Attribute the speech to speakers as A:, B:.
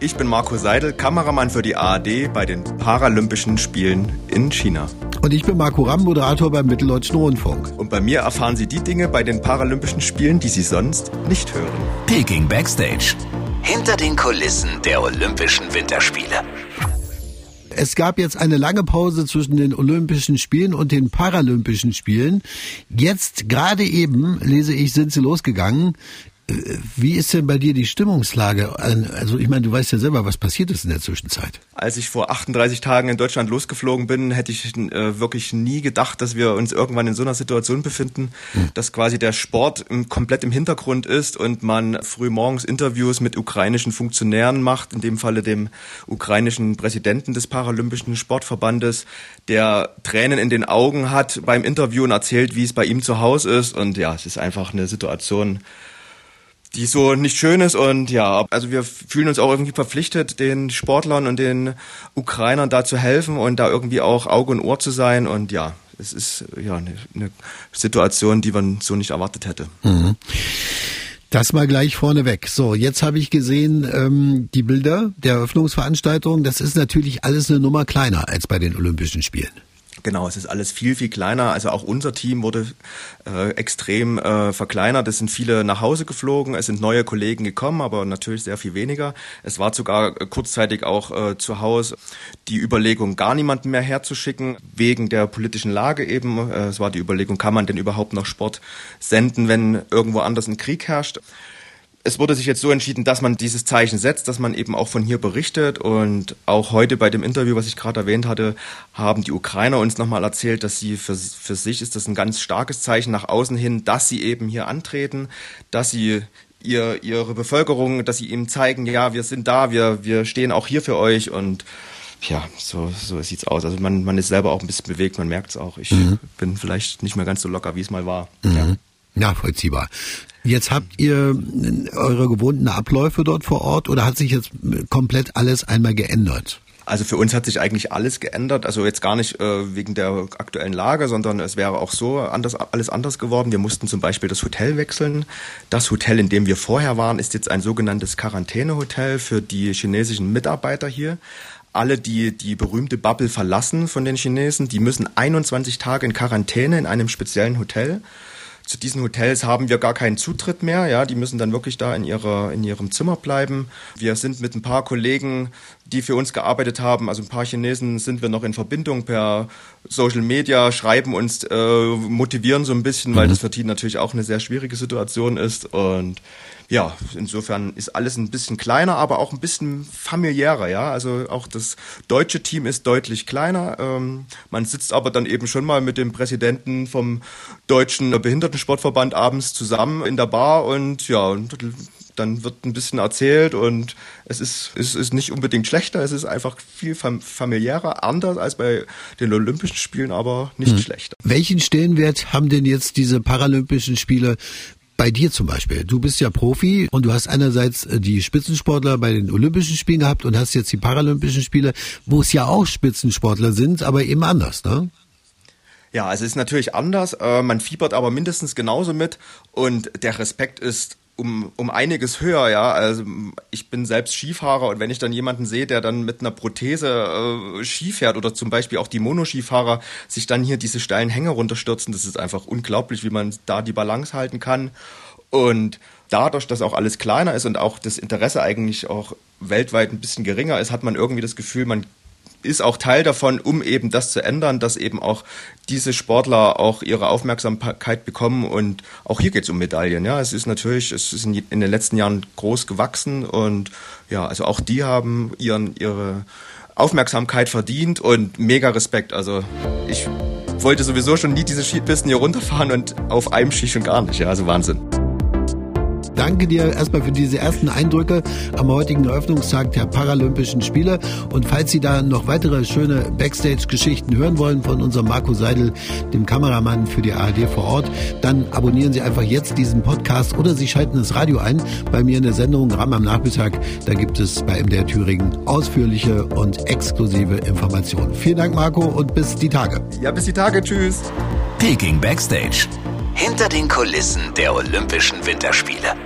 A: Ich bin Marco Seidel, Kameramann für die ARD bei den Paralympischen Spielen in China.
B: Und ich bin Marco Ramm, Moderator beim Mitteldeutschen Rundfunk.
A: Und bei mir erfahren Sie die Dinge bei den Paralympischen Spielen, die Sie sonst nicht hören.
C: Peking Backstage. Hinter den Kulissen der Olympischen Winterspiele.
B: Es gab jetzt eine lange Pause zwischen den Olympischen Spielen und den Paralympischen Spielen. Jetzt gerade eben, lese ich, sind sie losgegangen. Wie ist denn bei dir die Stimmungslage? Also ich meine, du weißt ja selber, was passiert ist in der Zwischenzeit.
A: Als ich vor 38 Tagen in Deutschland losgeflogen bin, hätte ich äh, wirklich nie gedacht, dass wir uns irgendwann in so einer Situation befinden, hm. dass quasi der Sport im, komplett im Hintergrund ist und man früh morgens Interviews mit ukrainischen Funktionären macht, in dem Falle dem ukrainischen Präsidenten des Paralympischen Sportverbandes, der Tränen in den Augen hat beim Interview und erzählt, wie es bei ihm zu Hause ist. Und ja, es ist einfach eine Situation, die so nicht schön ist und ja, also wir fühlen uns auch irgendwie verpflichtet, den Sportlern und den Ukrainern da zu helfen und da irgendwie auch Auge und Ohr zu sein und ja, es ist ja eine, eine Situation, die man so nicht erwartet hätte. Mhm.
B: Das mal gleich vorneweg. So, jetzt habe ich gesehen ähm, die Bilder der Eröffnungsveranstaltung. Das ist natürlich alles eine Nummer kleiner als bei den Olympischen Spielen.
A: Genau, es ist alles viel, viel kleiner. Also auch unser Team wurde äh, extrem äh, verkleinert. Es sind viele nach Hause geflogen, es sind neue Kollegen gekommen, aber natürlich sehr viel weniger. Es war sogar kurzzeitig auch äh, zu Hause die Überlegung, gar niemanden mehr herzuschicken, wegen der politischen Lage eben. Äh, es war die Überlegung, kann man denn überhaupt noch Sport senden, wenn irgendwo anders ein Krieg herrscht? Es wurde sich jetzt so entschieden, dass man dieses Zeichen setzt, dass man eben auch von hier berichtet. Und auch heute bei dem Interview, was ich gerade erwähnt hatte, haben die Ukrainer uns nochmal erzählt, dass sie für, für sich ist das ein ganz starkes Zeichen nach außen hin, dass sie eben hier antreten, dass sie ihr, ihre Bevölkerung, dass sie ihnen zeigen, ja, wir sind da, wir, wir stehen auch hier für euch und ja, so, so sieht's aus. Also man, man ist selber auch ein bisschen bewegt, man merkt es auch. Ich mhm. bin vielleicht nicht mehr ganz so locker, wie es mal war.
B: Mhm. Ja. Nachvollziehbar. Jetzt habt ihr eure gewohnten Abläufe dort vor Ort oder hat sich jetzt komplett alles einmal geändert?
A: Also für uns hat sich eigentlich alles geändert. Also jetzt gar nicht äh, wegen der aktuellen Lage, sondern es wäre auch so anders, alles anders geworden. Wir mussten zum Beispiel das Hotel wechseln. Das Hotel, in dem wir vorher waren, ist jetzt ein sogenanntes Quarantänehotel für die chinesischen Mitarbeiter hier. Alle, die die berühmte Bubble verlassen von den Chinesen, die müssen 21 Tage in Quarantäne in einem speziellen Hotel zu diesen Hotels haben wir gar keinen Zutritt mehr. Ja, die müssen dann wirklich da in ihrer in ihrem Zimmer bleiben. Wir sind mit ein paar Kollegen, die für uns gearbeitet haben, also ein paar Chinesen sind wir noch in Verbindung per Social Media, schreiben uns, äh, motivieren so ein bisschen, weil mhm. das für die natürlich auch eine sehr schwierige Situation ist und ja, insofern ist alles ein bisschen kleiner, aber auch ein bisschen familiärer, ja. Also auch das deutsche Team ist deutlich kleiner. Ähm, man sitzt aber dann eben schon mal mit dem Präsidenten vom deutschen Behindertensportverband abends zusammen in der Bar und ja, dann wird ein bisschen erzählt und es ist, es ist nicht unbedingt schlechter, es ist einfach viel familiärer, anders als bei den Olympischen Spielen, aber nicht hm. schlechter.
B: Welchen Stellenwert haben denn jetzt diese Paralympischen Spiele bei dir zum Beispiel. Du bist ja Profi und du hast einerseits äh, die Spitzensportler bei den Olympischen Spielen gehabt und hast jetzt die Paralympischen Spiele, wo es ja auch Spitzensportler sind, aber eben anders, ne?
A: Ja, es ist natürlich anders. Äh, man fiebert aber mindestens genauso mit und der Respekt ist um, um einiges höher, ja. Also ich bin selbst Skifahrer und wenn ich dann jemanden sehe, der dann mit einer Prothese äh, Ski fährt oder zum Beispiel auch die Monoskifahrer sich dann hier diese steilen Hänge runterstürzen, das ist einfach unglaublich, wie man da die Balance halten kann. Und dadurch, dass auch alles kleiner ist und auch das Interesse eigentlich auch weltweit ein bisschen geringer ist, hat man irgendwie das Gefühl, man ist auch Teil davon, um eben das zu ändern, dass eben auch diese Sportler auch ihre Aufmerksamkeit bekommen und auch hier geht es um Medaillen. Ja, es ist natürlich, es ist in, den letzten Jahren groß gewachsen und ja, also auch die haben ihren ihre Aufmerksamkeit verdient und mega Respekt. Also ich wollte sowieso schon nie diese Skipisten hier runterfahren und auf einem Ski schon gar nicht. Ja, also Wahnsinn
B: danke dir erstmal für diese ersten Eindrücke am heutigen Eröffnungstag der Paralympischen Spiele. Und falls Sie da noch weitere schöne Backstage-Geschichten hören wollen von unserem Marco Seidel, dem Kameramann für die ARD vor Ort, dann abonnieren Sie einfach jetzt diesen Podcast oder Sie schalten das Radio ein bei mir in der Sendung Ram am Nachmittag. Da gibt es bei MDR Thüringen ausführliche und exklusive Informationen. Vielen Dank, Marco, und bis die Tage.
A: Ja, bis die Tage. Tschüss.
C: Peking Backstage hinter den Kulissen der Olympischen Winterspiele.